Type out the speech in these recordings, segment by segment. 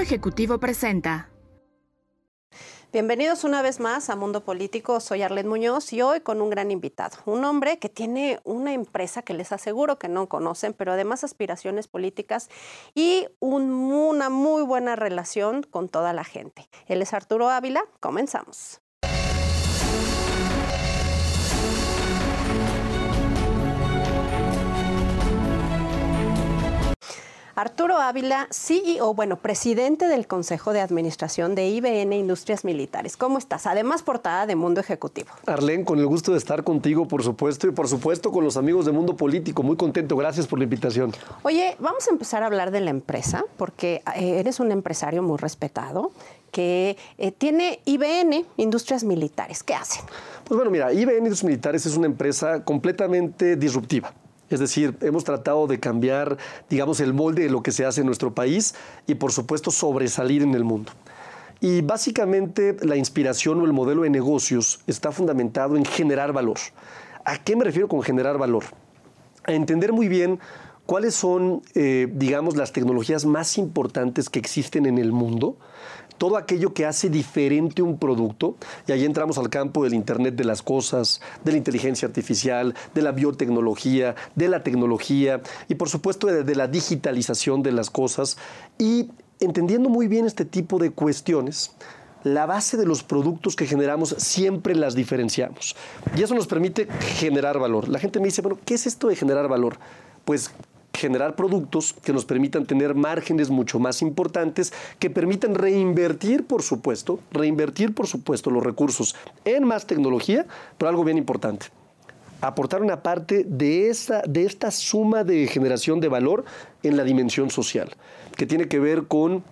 Ejecutivo presenta. Bienvenidos una vez más a Mundo Político. Soy Arlene Muñoz y hoy con un gran invitado, un hombre que tiene una empresa que les aseguro que no conocen, pero además aspiraciones políticas y una muy buena relación con toda la gente. Él es Arturo Ávila. Comenzamos. Arturo Ávila, CEO, bueno, presidente del Consejo de Administración de IBN Industrias Militares. ¿Cómo estás? Además, portada de Mundo Ejecutivo. Arlén, con el gusto de estar contigo, por supuesto, y por supuesto con los amigos de Mundo Político. Muy contento, gracias por la invitación. Oye, vamos a empezar a hablar de la empresa, porque eh, eres un empresario muy respetado que eh, tiene IBN, Industrias Militares. ¿Qué hacen? Pues bueno, mira, IBN Industrias Militares es una empresa completamente disruptiva. Es decir, hemos tratado de cambiar, digamos, el molde de lo que se hace en nuestro país y, por supuesto, sobresalir en el mundo. Y básicamente la inspiración o el modelo de negocios está fundamentado en generar valor. ¿A qué me refiero con generar valor? A entender muy bien cuáles son, eh, digamos, las tecnologías más importantes que existen en el mundo todo aquello que hace diferente un producto, y ahí entramos al campo del Internet de las Cosas, de la inteligencia artificial, de la biotecnología, de la tecnología y por supuesto de, la digitalización de las cosas. Y entendiendo muy bien este tipo de cuestiones, la base de los productos que generamos siempre las diferenciamos. Y eso nos permite generar valor. La gente me dice, bueno, ¿qué es esto de generar valor? Pues generar productos que nos permitan tener márgenes mucho más importantes, que permitan reinvertir, por supuesto, reinvertir, por supuesto, los recursos en más tecnología, pero algo bien importante, aportar una parte de, esa, de esta suma de generación de valor en la dimensión social, que tiene que ver con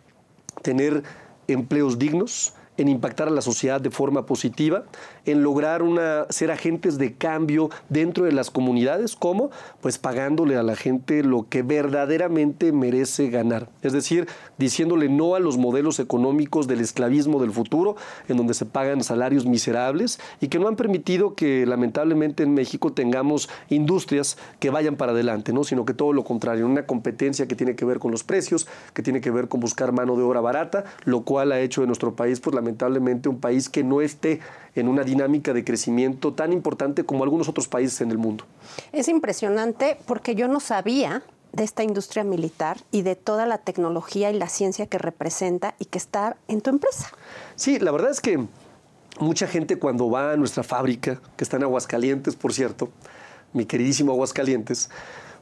tener empleos dignos, en impactar a la sociedad de forma positiva, en lograr una, ser agentes de cambio dentro de las comunidades, ¿cómo? Pues pagándole a la gente lo que verdaderamente merece ganar. Es decir, diciéndole no a los modelos económicos del esclavismo del futuro, en donde se pagan salarios miserables y que no han permitido que lamentablemente en México tengamos industrias que vayan para adelante, ¿no? sino que todo lo contrario, una competencia que tiene que ver con los precios, que tiene que ver con buscar mano de obra barata, lo cual ha hecho de nuestro país pues, lamentablemente un país que no esté en una dinámica de crecimiento tan importante como algunos otros países en el mundo. Es impresionante porque yo no sabía de esta industria militar y de toda la tecnología y la ciencia que representa y que está en tu empresa. Sí, la verdad es que mucha gente cuando va a nuestra fábrica, que está en Aguascalientes, por cierto, mi queridísimo Aguascalientes,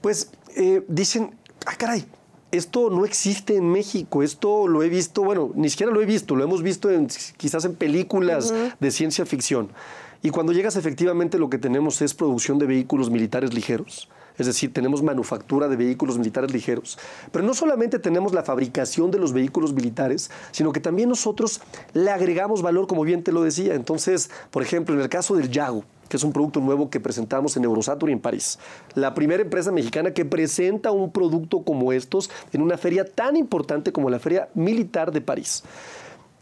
pues eh, dicen, ah, caray, esto no existe en México, esto lo he visto, bueno, ni siquiera lo he visto, lo hemos visto en, quizás en películas de ciencia ficción. Y cuando llegas efectivamente lo que tenemos es producción de vehículos militares ligeros. Es decir, tenemos manufactura de vehículos militares ligeros. Pero no solamente tenemos la fabricación de los vehículos militares, sino que también nosotros le agregamos valor, como bien te lo decía. Entonces, por ejemplo, en el caso del Yago, que es un producto nuevo que presentamos en Eurosatur y en París. La primera empresa mexicana que presenta un producto como estos en una feria tan importante como la Feria Militar de París.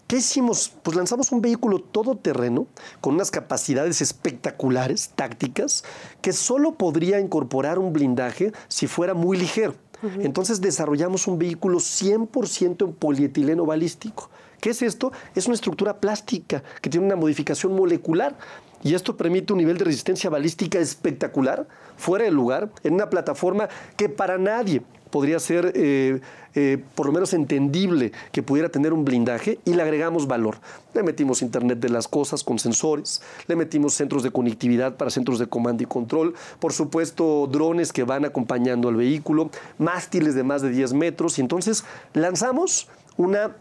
¿Qué hicimos? Pues lanzamos un vehículo todoterreno con unas capacidades espectaculares, tácticas, que solo podría incorporar un blindaje si fuera muy ligero. Entonces desarrollamos un vehículo 100% en polietileno balístico. ¿Qué es esto? Es una estructura plástica que tiene una modificación molecular y esto permite un nivel de resistencia balística espectacular, fuera de lugar, en una plataforma que para nadie podría ser eh, eh, por lo menos entendible que pudiera tener un blindaje y le agregamos valor. Le metimos Internet de las Cosas con sensores, le metimos centros de conectividad para centros de comando y control, por supuesto drones que van acompañando al vehículo, mástiles de más de 10 metros y entonces lanzamos una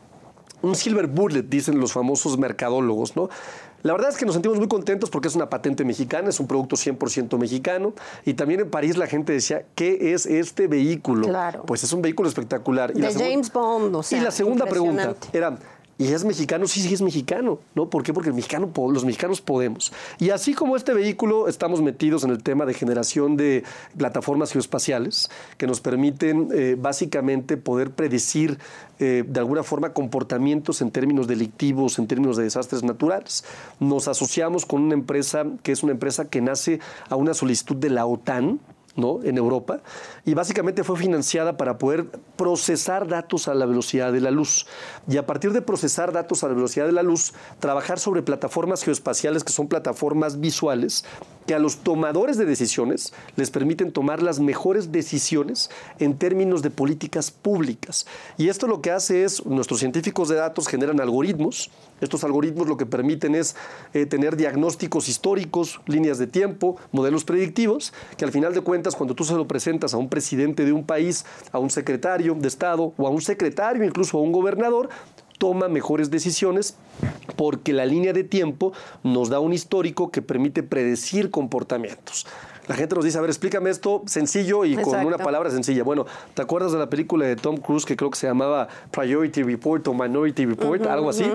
un silver bullet, dicen los famosos mercadólogos, ¿no? La verdad es que nos sentimos muy contentos porque es una patente mexicana, es un producto 100% mexicano. Y también en París la gente decía, ¿qué es este vehículo? Claro. Pues es un vehículo espectacular. De James Bond, o sea, Y la segunda pregunta era, ¿Y es mexicano? Sí, sí, es mexicano. ¿no? ¿Por qué? Porque mexicano, los mexicanos podemos. Y así como este vehículo, estamos metidos en el tema de generación de plataformas geoespaciales que nos permiten eh, básicamente poder predecir eh, de alguna forma comportamientos en términos delictivos, en términos de desastres naturales. Nos asociamos con una empresa que es una empresa que nace a una solicitud de la OTAN, ¿no? en Europa, y básicamente fue financiada para poder procesar datos a la velocidad de la luz. Y a partir de procesar datos a la velocidad de la luz, trabajar sobre plataformas geoespaciales que son plataformas visuales que a los tomadores de decisiones les permiten tomar las mejores decisiones en términos de políticas públicas. Y esto lo que hace es, nuestros científicos de datos generan algoritmos, estos algoritmos lo que permiten es eh, tener diagnósticos históricos, líneas de tiempo, modelos predictivos, que al final de cuentas cuando tú se lo presentas a un presidente de un país, a un secretario de Estado o a un secretario, incluso a un gobernador, toma mejores decisiones porque la línea de tiempo nos da un histórico que permite predecir comportamientos. La gente nos dice, a ver, explícame esto sencillo y con una palabra sencilla. Bueno, ¿te acuerdas de la película de Tom Cruise que creo que se llamaba Priority Report o Minority Report, algo así?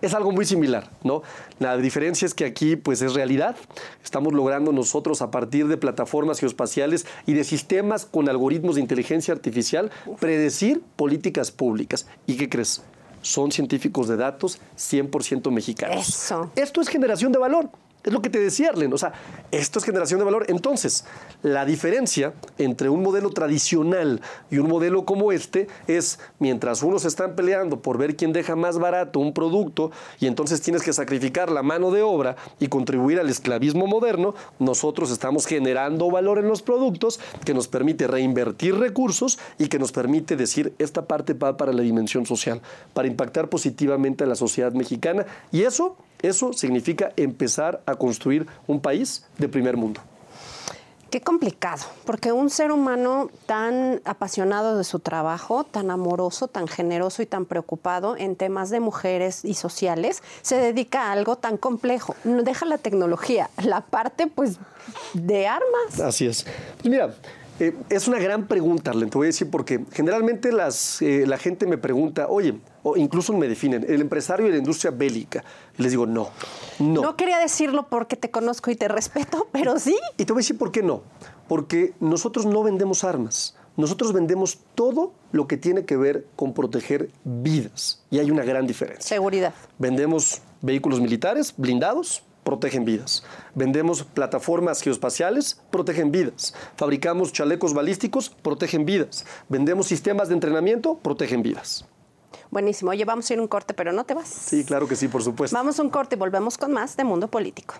Es algo muy similar, ¿no? La diferencia es que aquí pues es realidad. Estamos logrando nosotros a partir de plataformas geoespaciales y de sistemas con algoritmos de inteligencia artificial predecir políticas públicas. ¿Y qué crees? Son científicos de datos 100% mexicanos. Eso. Esto es generación de valor. Es lo que te decía, Arlen. O sea, esto es generación de valor. Entonces, la diferencia entre un modelo tradicional y un modelo como este es, mientras unos están peleando por ver quién deja más barato un producto y entonces tienes que sacrificar la mano de obra y contribuir al esclavismo moderno, nosotros estamos generando valor en los productos que nos permite reinvertir recursos y que nos permite decir, esta parte va para la dimensión social, para impactar positivamente a la sociedad mexicana. Y eso eso significa empezar a construir un país de primer mundo. Qué complicado, porque un ser humano tan apasionado de su trabajo, tan amoroso, tan generoso y tan preocupado en temas de mujeres y sociales, se dedica a algo tan complejo. No deja la tecnología, la parte pues de armas. Así es. Pues mira, eh, es una gran pregunta, Arlen, te voy a decir, porque generalmente las, eh, la gente me pregunta, oye, o incluso me definen, el empresario de la industria bélica. Y les digo, no, no. No quería decirlo porque te conozco y te respeto, pero sí. Y te voy a decir por qué no. Porque nosotros no vendemos armas. Nosotros vendemos todo lo que tiene que ver con proteger vidas. Y hay una gran diferencia. Seguridad. Vendemos vehículos militares blindados, protegen vidas. Vendemos plataformas geoespaciales, protegen vidas. Fabricamos chalecos balísticos, protegen vidas. Vendemos sistemas de entrenamiento, protegen vidas. Buenísimo. Oye, vamos a ir un corte, pero no te vas. Sí, claro que sí, por supuesto. Vamos a un corte y volvemos con más de Mundo Político.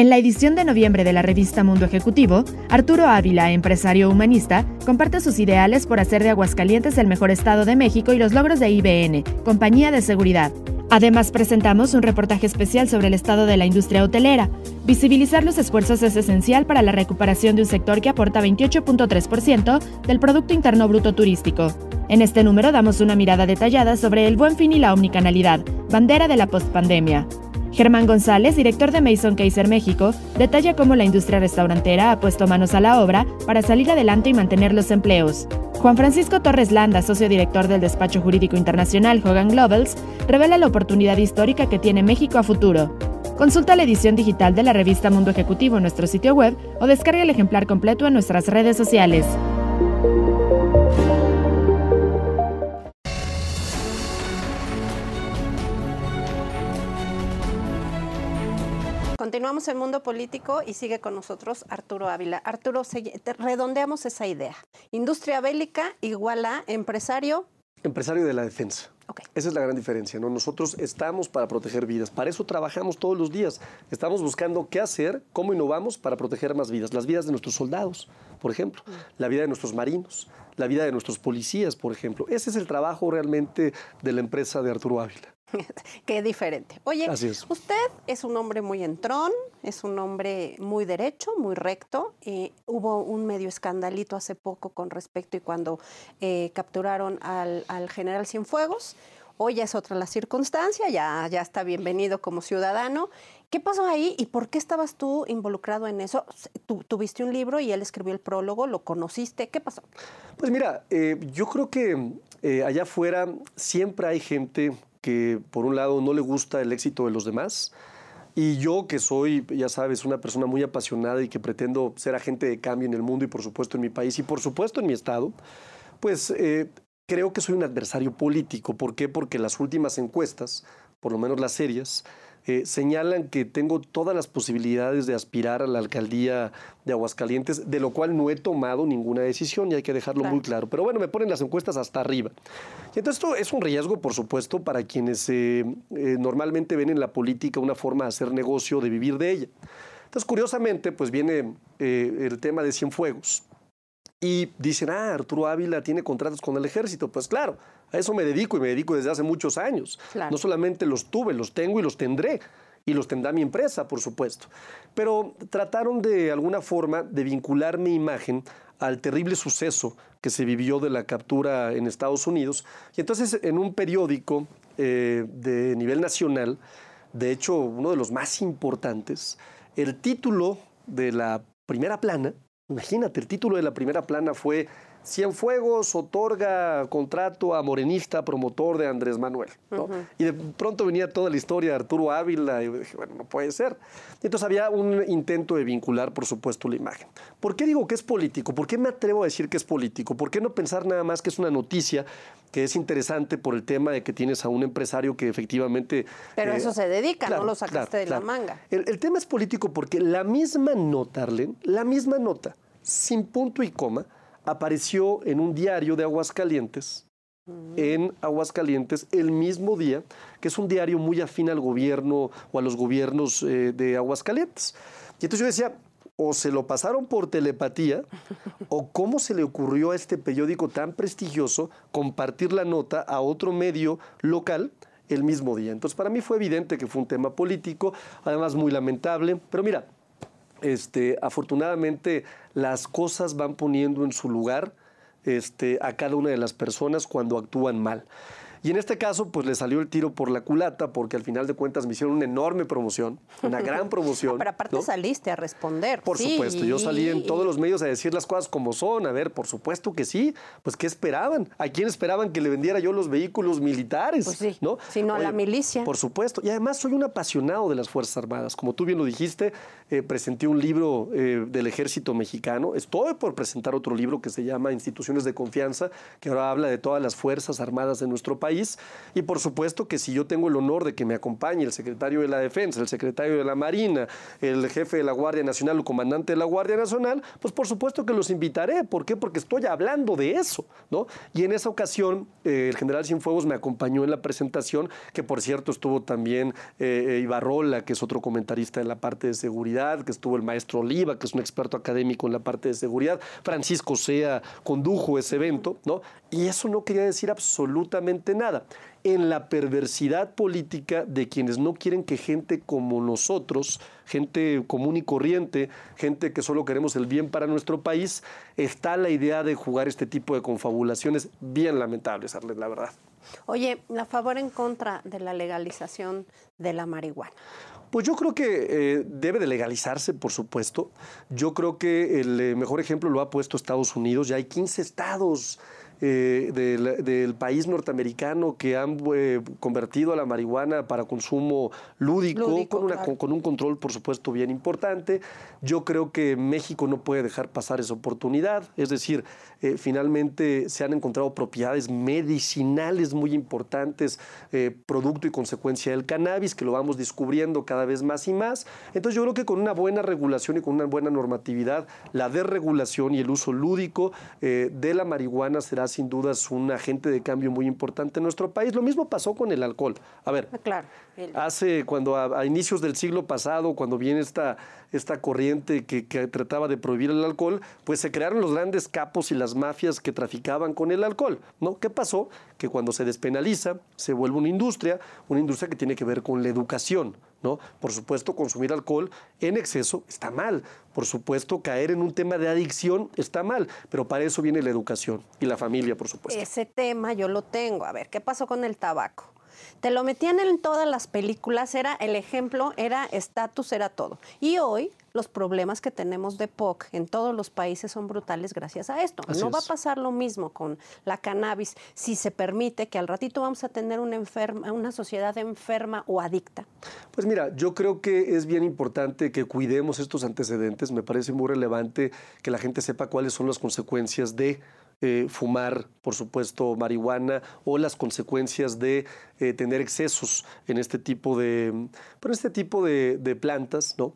En la edición de noviembre de la revista Mundo Ejecutivo, Arturo Ávila, empresario humanista, comparte sus ideales por hacer de Aguascalientes el mejor estado de México y los logros de IBN, compañía de seguridad. Además, presentamos un reportaje especial sobre el estado de la industria hotelera. Visibilizar los esfuerzos es esencial para la recuperación de un sector que aporta 28.3% del Producto Interno Bruto Turístico. En este número damos una mirada detallada sobre el buen fin y la omnicanalidad, bandera de la postpandemia. Germán González, director de Mason Kaiser México, detalla cómo la industria restaurantera ha puesto manos a la obra para salir adelante y mantener los empleos. Juan Francisco Torres Landa, socio director del despacho jurídico internacional Hogan Globals, revela la oportunidad histórica que tiene México a futuro. Consulta la edición digital de la revista Mundo Ejecutivo en nuestro sitio web o descarga el ejemplar completo en nuestras redes sociales. Continuamos en Mundo Político y sigue con nosotros Arturo Ávila. Arturo, redondeamos esa idea. Industria bélica igual a empresario. Empresario de la defensa. Esa es la gran diferencia, ¿no? Nosotros estamos para proteger vidas, para eso trabajamos todos los días. Estamos buscando qué hacer, cómo innovamos para proteger más vidas. Las vidas de nuestros soldados, por ejemplo, mm. la vida de nuestros marinos, la vida de nuestros policías, por ejemplo. Ese es el trabajo realmente de la empresa de Arturo Ávila. Qué diferente. Oye, usted es un hombre muy entrón, es un hombre muy derecho, muy recto. Eh, hubo un medio escandalito hace poco con respecto y cuando eh, capturaron al, general Cienfuegos. Hoy ya es otra la circunstancia, ya, ya está bienvenido como ciudadano. ¿Qué pasó ahí y por qué estabas tú involucrado en eso? Tuviste un libro y él escribió el prólogo, lo conociste. ¿Qué pasó? Pues mira, eh, yo creo que allá afuera siempre hay gente que por un lado no le gusta el éxito de los demás. Y yo que soy, ya sabes, una persona muy apasionada y que pretendo ser agente de cambio en el mundo y por supuesto en mi país y por supuesto en mi estado, pues eh, creo que soy un adversario político. ¿Por qué? Porque las últimas encuestas, por lo menos las serias, eh, señalan que tengo todas las posibilidades de aspirar a la alcaldía de Aguascalientes, de lo cual no he tomado ninguna decisión y hay que dejarlo muy claro. Pero bueno, me ponen las encuestas hasta arriba. Y entonces esto es un riesgo, por supuesto, para quienes eh, eh, normalmente ven en la política una forma de hacer negocio, de vivir de ella. Entonces, curiosamente, pues viene el tema de Cienfuegos. Y dicen, ah, Arturo Ávila tiene contratos con el ejército. Pues claro, a eso me dedico y me dedico desde hace muchos años. No solamente los tuve, los tengo y los tendré. Y los tendrá mi empresa, por supuesto. Pero trataron de alguna forma de vincular mi imagen al terrible suceso que se vivió de la captura en Estados Unidos. Y entonces en un periódico eh, de nivel nacional, de hecho uno de los más importantes, el título de la primera plana, imagínate, el título de la primera plana fue Cienfuegos otorga contrato a morenista promotor de Andrés Manuel. Y de pronto venía toda la historia de Arturo Ávila y dije, bueno, no puede ser. Entonces había un intento de vincular, por supuesto, la imagen. ¿Por qué digo que es político? ¿Por qué me atrevo a decir que es político? ¿Por qué no pensar nada más que es una noticia que es interesante por el tema de que tienes a un empresario que efectivamente... Pero eh, eso se dedica, no lo sacaste de la manga. El, el, tema es político porque la misma nota, Arlen, la misma nota, sin punto y coma, apareció en un diario de Aguascalientes, en Aguascalientes, el mismo día, que es un diario muy afín al gobierno o a los gobiernos eh, de Aguascalientes. Y entonces yo decía, o se lo pasaron por telepatía, o cómo se le ocurrió a este periódico tan prestigioso compartir la nota a otro medio local el mismo día. Entonces para mí fue evidente que fue un tema político, además muy lamentable, pero mira, este, afortunadamente las cosas van poniendo en su lugar este, a cada una de las personas cuando actúan mal. Y en este caso, pues le salió el tiro por la culata, porque al final de cuentas me hicieron una enorme promoción, una gran promoción. Pero aparte saliste a responder. Por supuesto, yo salí en todos los medios a decir las cosas como son. A ver, por supuesto que sí. Pues, ¿qué esperaban? ¿A quién esperaban que le vendiera yo los vehículos militares? Pues sí, ¿no? Sino a la milicia. Por supuesto. Y además soy un apasionado de las Fuerzas Armadas. Como tú bien lo dijiste, eh, presenté un libro eh, del ejército mexicano. Estoy por presentar otro libro que se llama Instituciones de Confianza, que ahora habla de todas las Fuerzas Armadas de nuestro y por supuesto que si yo tengo el honor de que me acompañe el secretario de la Defensa, el secretario de la Marina, el jefe de la Guardia Nacional o comandante de la Guardia Nacional, pues por supuesto que los invitaré. ¿Por qué? Porque estoy hablando de eso, ¿no? Y en esa ocasión eh, el general Cienfuegos me acompañó en la presentación, que por cierto estuvo también eh, Ibarrola, que es otro comentarista en la parte de seguridad, que estuvo el maestro Oliva, que es un experto académico en la parte de seguridad, Francisco Sea condujo ese evento, ¿no? Y eso no quería decir absolutamente nada. En la perversidad política de quienes no quieren que gente como nosotros, gente común y corriente, gente que solo queremos el bien para nuestro país, está la idea de jugar este tipo de confabulaciones bien lamentables, Arlet, la verdad. Oye, ¿a favor en contra de la legalización de la marihuana? Pues yo creo que eh, debe de legalizarse, por supuesto. Yo creo que el eh, mejor ejemplo lo ha puesto Estados Unidos. Ya hay 15 estados eh, del, país norteamericano que han eh, convertido a la marihuana para consumo lúdico, con, un control, por supuesto, bien importante. Yo creo que México no puede dejar pasar esa oportunidad. Es decir, eh, finalmente se han encontrado propiedades medicinales muy importantes, producto y consecuencia del cannabis, que lo vamos descubriendo cada vez más y más. Entonces yo creo que con una buena regulación y con una buena normatividad, la desregulación y el uso lúdico de la marihuana será sin dudas un agente de cambio muy importante en nuestro país. Lo mismo pasó con el alcohol. A ver, ah, hace cuando a, inicios del siglo pasado, cuando viene esta, esta corriente que, trataba de prohibir el alcohol, pues se crearon los grandes capos y las mafias que traficaban con el alcohol. ¿no? ¿Qué pasó? Que cuando se despenaliza, se vuelve una industria, una industria que tiene que ver con la educación. ¿No? Por supuesto, consumir alcohol en exceso está mal. Por supuesto, caer en un tema de adicción está mal, pero para eso viene la educación y la familia, por supuesto. Ese tema yo lo tengo. A ver, ¿qué pasó con el tabaco? Te lo metían en todas las películas, era el ejemplo, era estatus, era todo. Y hoy los problemas que tenemos de POC en todos los países son brutales gracias a esto. no va a pasar lo mismo con la cannabis si se permite que al ratito vamos a tener una, enferma, una sociedad enferma o adicta. Pues mira, yo creo que es bien importante que cuidemos estos antecedentes. Me parece muy relevante que la gente sepa cuáles son las consecuencias de eh, fumar, por supuesto, marihuana o las consecuencias de eh, tener excesos en este tipo de, este tipo de, plantas, ¿no?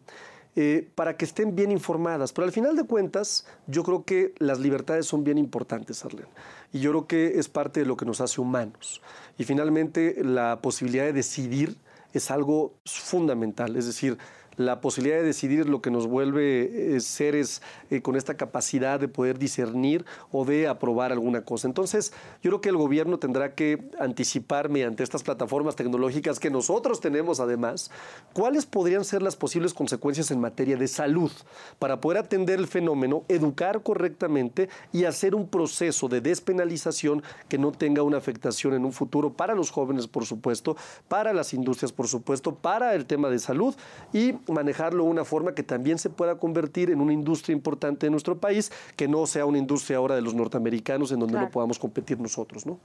Eh, para que estén bien informadas. Pero al final de cuentas, yo creo que las libertades son bien importantes, Arlen. Y yo creo que es parte de lo que nos hace humanos. Y finalmente, la posibilidad de decidir es algo fundamental. Es decir, la posibilidad de decidir lo que nos vuelve eh, seres eh, con esta capacidad de poder discernir o de aprobar alguna cosa. Entonces, yo creo que el gobierno tendrá que anticipar mediante estas plataformas tecnológicas que nosotros tenemos además, cuáles podrían ser las posibles consecuencias en materia de salud para poder atender el fenómeno, educar correctamente y hacer un proceso de despenalización que no tenga una afectación en un futuro para los jóvenes, por supuesto, para las industrias, por supuesto, para el tema de salud y manejarlo de una forma que también se pueda convertir en una industria importante de nuestro país, que no sea una industria ahora de los norteamericanos en donde no podamos competir nosotros, ¿no?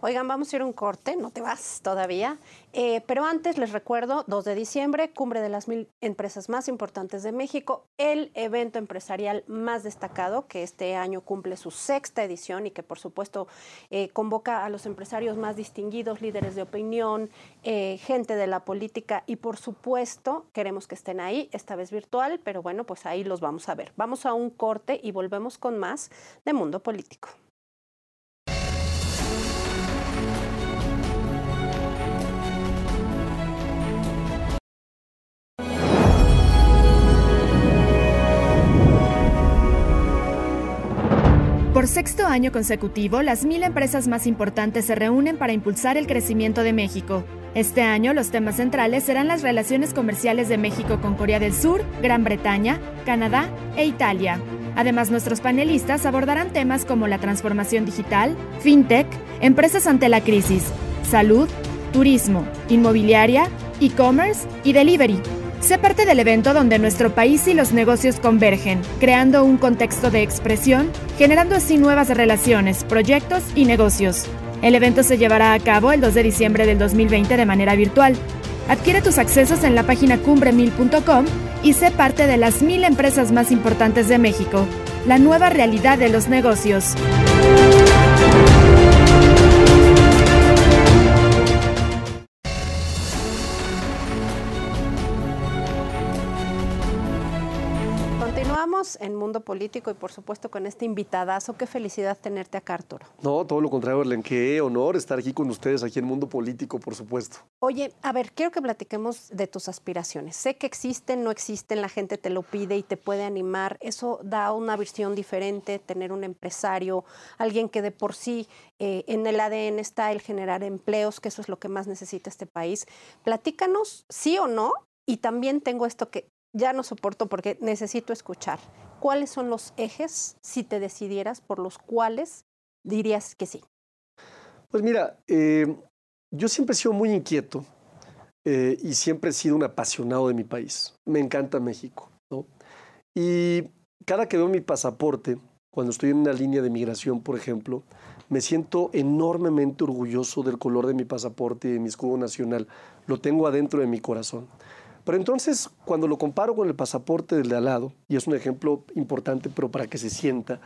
Oigan, vamos a ir a un corte, no te vas todavía. Eh, pero antes les recuerdo, 2 de diciembre, cumbre de las mil empresas más importantes de México, el evento empresarial más destacado que este año cumple su sexta edición y que por supuesto eh, convoca a los empresarios más distinguidos, líderes de opinión, eh, gente de la política y por supuesto queremos que estén ahí, esta vez virtual, pero bueno, pues ahí los vamos a ver. Vamos a un corte y volvemos con más de Mundo Político. Por sexto año consecutivo, las mil empresas más importantes se reúnen para impulsar el crecimiento de México. Este año los temas centrales serán las relaciones comerciales de México con Corea del Sur, Gran Bretaña, Canadá e Italia. Además, nuestros panelistas abordarán temas como la transformación digital, fintech, empresas ante la crisis, salud, turismo, inmobiliaria, e-commerce y delivery. Sé parte del evento donde nuestro país y los negocios convergen, creando un contexto de expresión, generando así nuevas relaciones, proyectos y negocios. El evento se llevará a cabo el 2 de diciembre del 2020 de manera virtual. Adquiere tus accesos en la página cumbre1000.com y sé parte de las mil empresas más importantes de México. La nueva realidad de los negocios. En Mundo Político y por supuesto con este invitadazo. Qué felicidad tenerte acá, Arturo. No, todo lo contrario, Arlen. Qué honor estar aquí con ustedes, aquí en Mundo Político, por supuesto. Oye, a ver, quiero que platiquemos de tus aspiraciones. Sé que existen, no existen, la gente te lo pide y te puede animar. Eso da una visión diferente, tener un empresario, alguien que de por sí eh, en el ADN está el generar empleos, que eso es lo que más necesita este país. Platícanos, sí o no, y también tengo esto que ya no soporto porque necesito escuchar. ¿Cuáles son los ejes, si te decidieras, por los cuales dirías que sí? Pues mira, eh, yo siempre he sido muy inquieto eh, y siempre he sido un apasionado de mi país. Me encanta México. Y cada que veo mi pasaporte, cuando estoy en una línea de migración, por ejemplo, me siento enormemente orgulloso del color de mi pasaporte y de mi escudo nacional. Lo tengo adentro de mi corazón. Pero entonces, cuando lo comparo con el pasaporte del de al lado, y es un ejemplo importante, pero para que se sienta,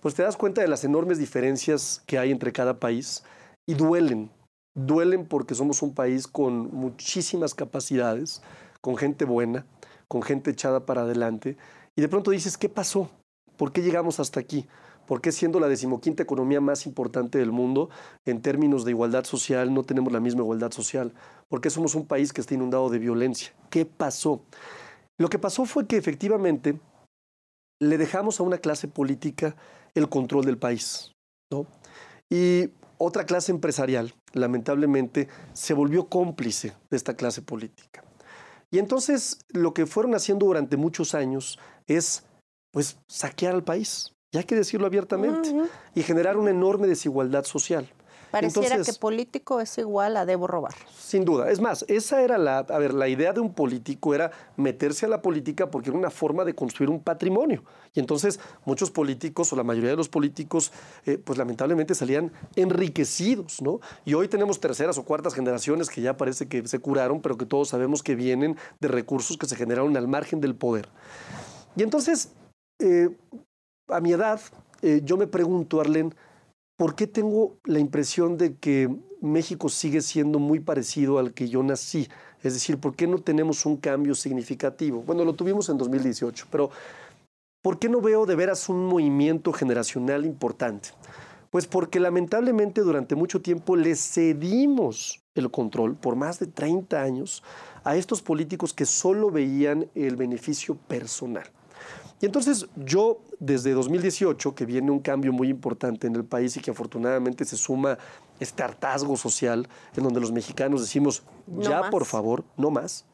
pues te das cuenta de las enormes diferencias que hay entre cada país y duelen. Duelen porque somos un país con muchísimas capacidades, con gente buena, con gente echada para adelante, y de pronto dices, ¿qué pasó? ¿Por qué llegamos hasta aquí? ¿Por qué siendo la decimoquinta economía más importante del mundo, en términos de igualdad social, no tenemos la misma igualdad social? ¿Por qué somos un país que está inundado de violencia? ¿Qué pasó? Lo que pasó fue que efectivamente le dejamos a una clase política el control del país. Y otra clase empresarial, lamentablemente, se volvió cómplice de esta clase política. Y entonces lo que fueron haciendo durante muchos años es pues saquear al país, y hay que decirlo abiertamente, y generar una enorme desigualdad social. Pareciera que político es igual a debo robar. Sin duda. Es más, esa era la, a ver, la idea de un político era meterse a la política porque era una forma de construir un patrimonio. Y entonces muchos políticos, o la mayoría de los políticos, eh, pues lamentablemente salían enriquecidos, ¿no? Y hoy tenemos terceras o cuartas generaciones que ya parece que se curaron, pero que todos sabemos que vienen de recursos que se generaron al margen del poder. Y entonces, eh, a mi edad, eh, yo me pregunto, Arlen, ¿por qué tengo la impresión de que México sigue siendo muy parecido al que yo nací? Es decir, ¿por qué no tenemos un cambio significativo? Bueno, lo tuvimos en 2018, pero ¿por qué no veo de veras un movimiento generacional importante? Pues porque lamentablemente durante mucho tiempo le cedimos el control por más de 30 años a estos políticos que solo veían el beneficio personal. Y entonces yo, desde 2018, que viene un cambio muy importante en el país y que afortunadamente se suma este hartazgo social en donde los mexicanos decimos, ya por favor, no más.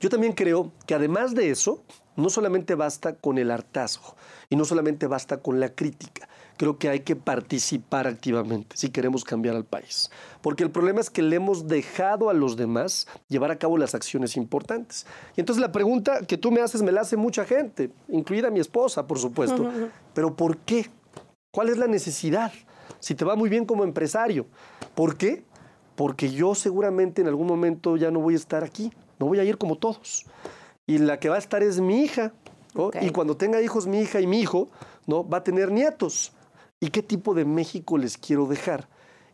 Yo también creo que además de eso, no solamente basta con el hartazgo y no solamente basta con la crítica, creo que hay que participar activamente si queremos cambiar al país. Porque el problema es que le hemos dejado a los demás llevar a cabo las acciones importantes. Y entonces la pregunta que tú me haces me la hace mucha gente, incluida mi esposa, por supuesto. Pero ¿por qué? ¿Cuál es la necesidad? Si te va muy bien como empresario. ¿Por qué? Porque yo seguramente en algún momento ya no voy a estar aquí, no voy a ir como todos. Y la que va a estar es mi hija. Y cuando tenga hijos mi hija y mi hijo, ¿no? va a tener nietos y qué tipo de México les quiero dejar.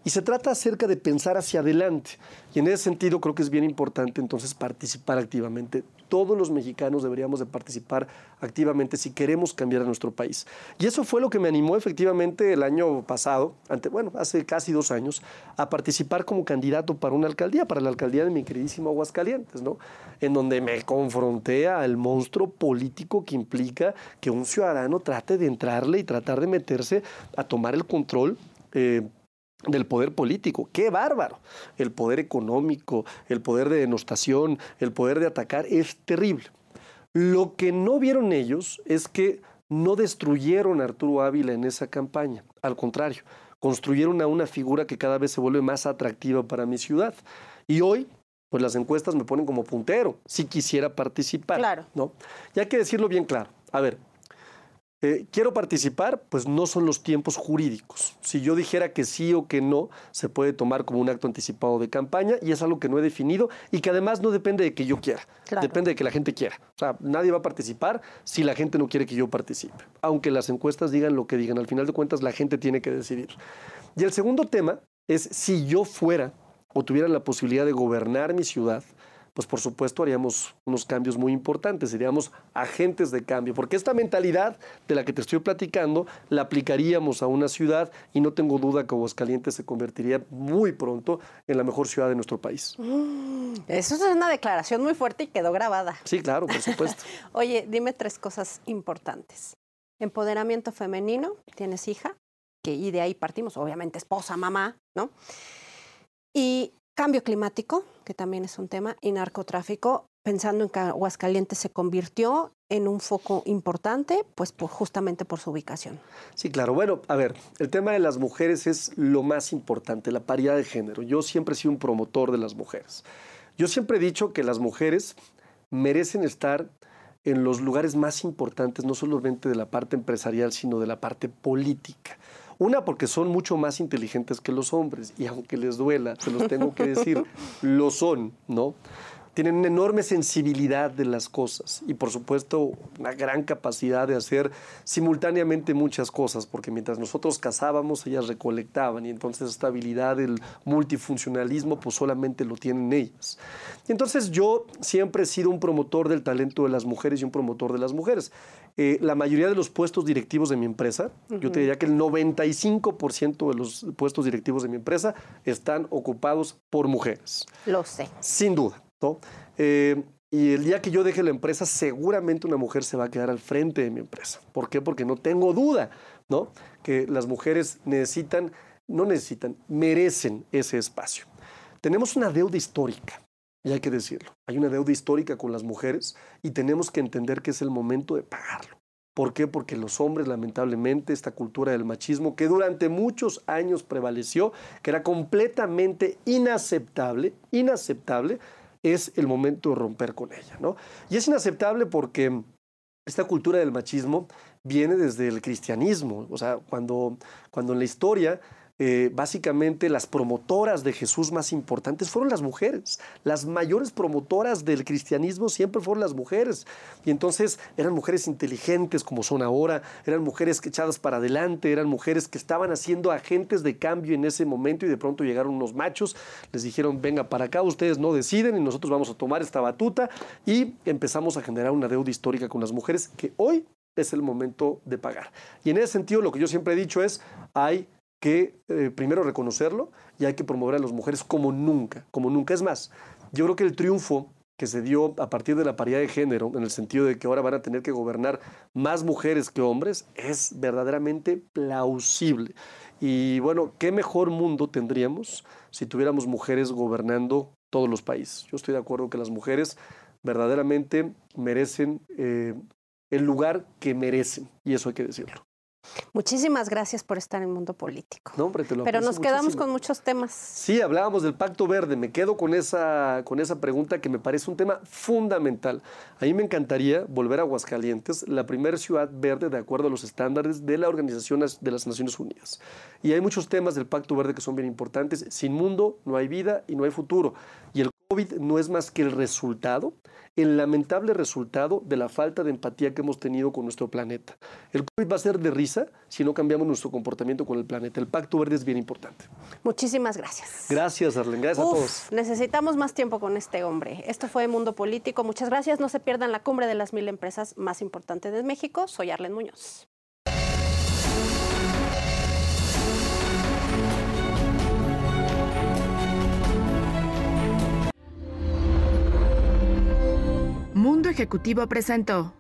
Y se trata acerca de pensar hacia adelante. Y en ese sentido creo que es bien importante entonces participar activamente. Todos los mexicanos deberíamos de participar activamente si queremos cambiar a nuestro país. Y eso fue lo que me animó efectivamente el año pasado, bueno, hace casi dos años, a participar como candidato para una alcaldía, para la alcaldía de mi queridísimo Aguascalientes, ¿no? En donde me confronté al monstruo político que implica que un ciudadano trate de entrarle y tratar de meterse a tomar el control. Eh, del poder político. ¡Qué bárbaro! El poder económico, el poder de denostación, el poder de atacar es terrible. Lo que no vieron ellos es que no destruyeron a Arturo Ávila en esa campaña. Al contrario, construyeron a una figura que cada vez se vuelve más atractiva para mi ciudad. Y hoy, pues las encuestas me ponen como puntero, si quisiera participar. Claro. ¿no? Y hay que decirlo bien claro. A ver, eh, quiero participar, pues no son los tiempos jurídicos. Si yo dijera que sí o que no, se puede tomar como un acto anticipado de campaña y es algo que no he definido y que además no depende de que yo quiera, depende de que la gente quiera. O sea, nadie va a participar si la gente no quiere que yo participe, aunque las encuestas digan lo que digan. Al final de cuentas, la gente tiene que decidir. Y el segundo tema es si yo fuera o tuviera la posibilidad de gobernar mi ciudad, pues por supuesto haríamos unos cambios muy importantes, seríamos agentes de cambio, porque esta mentalidad de la que te estoy platicando la aplicaríamos a una ciudad y no tengo duda que Aguascalientes se convertiría muy pronto en la mejor ciudad de nuestro país. Eso es una declaración muy fuerte y quedó grabada. Sí, claro, por supuesto. Oye, dime tres cosas importantes. Empoderamiento femenino, tienes hija, que, y de ahí partimos, obviamente esposa, mamá, ¿no? Y Cambio climático, que también es un tema, y narcotráfico, pensando en que Aguascalientes se convirtió en un foco importante, pues justamente por su ubicación. Sí, claro. Bueno, a ver, el tema de las mujeres es lo más importante, la paridad de género. Yo siempre he sido un promotor de las mujeres. Yo siempre he dicho que las mujeres merecen estar en los lugares más importantes, no solamente de la parte empresarial, sino de la parte política. Una, porque son mucho más inteligentes que los hombres, y aunque les duela, se los tengo que decir, lo son, ¿no? Tienen una enorme sensibilidad de las cosas y por supuesto una gran capacidad de hacer simultáneamente muchas cosas, porque mientras nosotros cazábamos, ellas recolectaban y entonces esta habilidad del multifuncionalismo pues solamente lo tienen ellas. Y entonces yo siempre he sido un promotor del talento de las mujeres y un promotor de las mujeres. Eh, la mayoría de los puestos directivos de mi empresa, yo te diría que el 95% de los puestos directivos de mi empresa están ocupados por mujeres. Lo sé. Sin duda. Eh, y el día que yo deje la empresa, seguramente una mujer se va a quedar al frente de mi empresa. ¿Por qué? Porque no tengo duda, ¿no? Que las mujeres necesitan, no necesitan, merecen ese espacio. Tenemos una deuda histórica, y hay que decirlo. Hay una deuda histórica con las mujeres y tenemos que entender que es el momento de pagarlo. ¿Por qué? Porque los hombres, lamentablemente, esta cultura del machismo que durante muchos años prevaleció, que era completamente inaceptable, inaceptable, es el momento de romper con ella. ¿no? Y es inaceptable porque esta cultura del machismo viene desde el cristianismo. O sea, cuando, cuando en la historia eh, básicamente las promotoras de Jesús más importantes fueron las mujeres. Las mayores promotoras del cristianismo siempre fueron las mujeres. Y entonces eran mujeres inteligentes como son ahora, eran mujeres que echadas para adelante, eran mujeres que estaban haciendo agentes de cambio en ese momento y de pronto llegaron unos machos, les dijeron, venga para acá, ustedes no deciden y nosotros vamos a tomar esta batuta y empezamos a generar una deuda histórica con las mujeres que hoy es el momento de pagar. Y en ese sentido lo que yo siempre he dicho es, hay que eh, primero reconocerlo y hay que promover a las mujeres como nunca, como nunca. Es más, yo creo que el triunfo que se dio a partir de la paridad de género, en el sentido de que ahora van a tener que gobernar más mujeres que hombres, es verdaderamente plausible. Y bueno, ¿qué mejor mundo tendríamos si tuviéramos mujeres gobernando todos los países? Yo estoy de acuerdo que las mujeres verdaderamente merecen eh, el lugar que merecen, y eso hay que decirlo. Muchísimas gracias por estar en el mundo político. No, hombre, te lo Pero nos quedamos muchísimo. con muchos temas. Sí, hablábamos del Pacto Verde. Me quedo con esa, con esa pregunta que me parece un tema fundamental. A mí me encantaría volver a Aguascalientes, la primera ciudad verde de acuerdo a los estándares de la Organización de las Naciones Unidas. Y hay muchos temas del Pacto Verde que son bien importantes. Sin mundo no hay vida y no hay futuro. Y el COVID no es más que el resultado, el lamentable resultado de la falta de empatía que hemos tenido con nuestro planeta. El COVID va a ser de risa si no cambiamos nuestro comportamiento con el planeta. El Pacto Verde es bien importante. Muchísimas gracias. Gracias, Arlen. Gracias Uf, a todos. Necesitamos más tiempo con este hombre. Esto fue Mundo Político. Muchas gracias. No se pierdan la cumbre de las mil empresas más importantes de México. Soy Arlen Muñoz. Mundo Ejecutivo presentó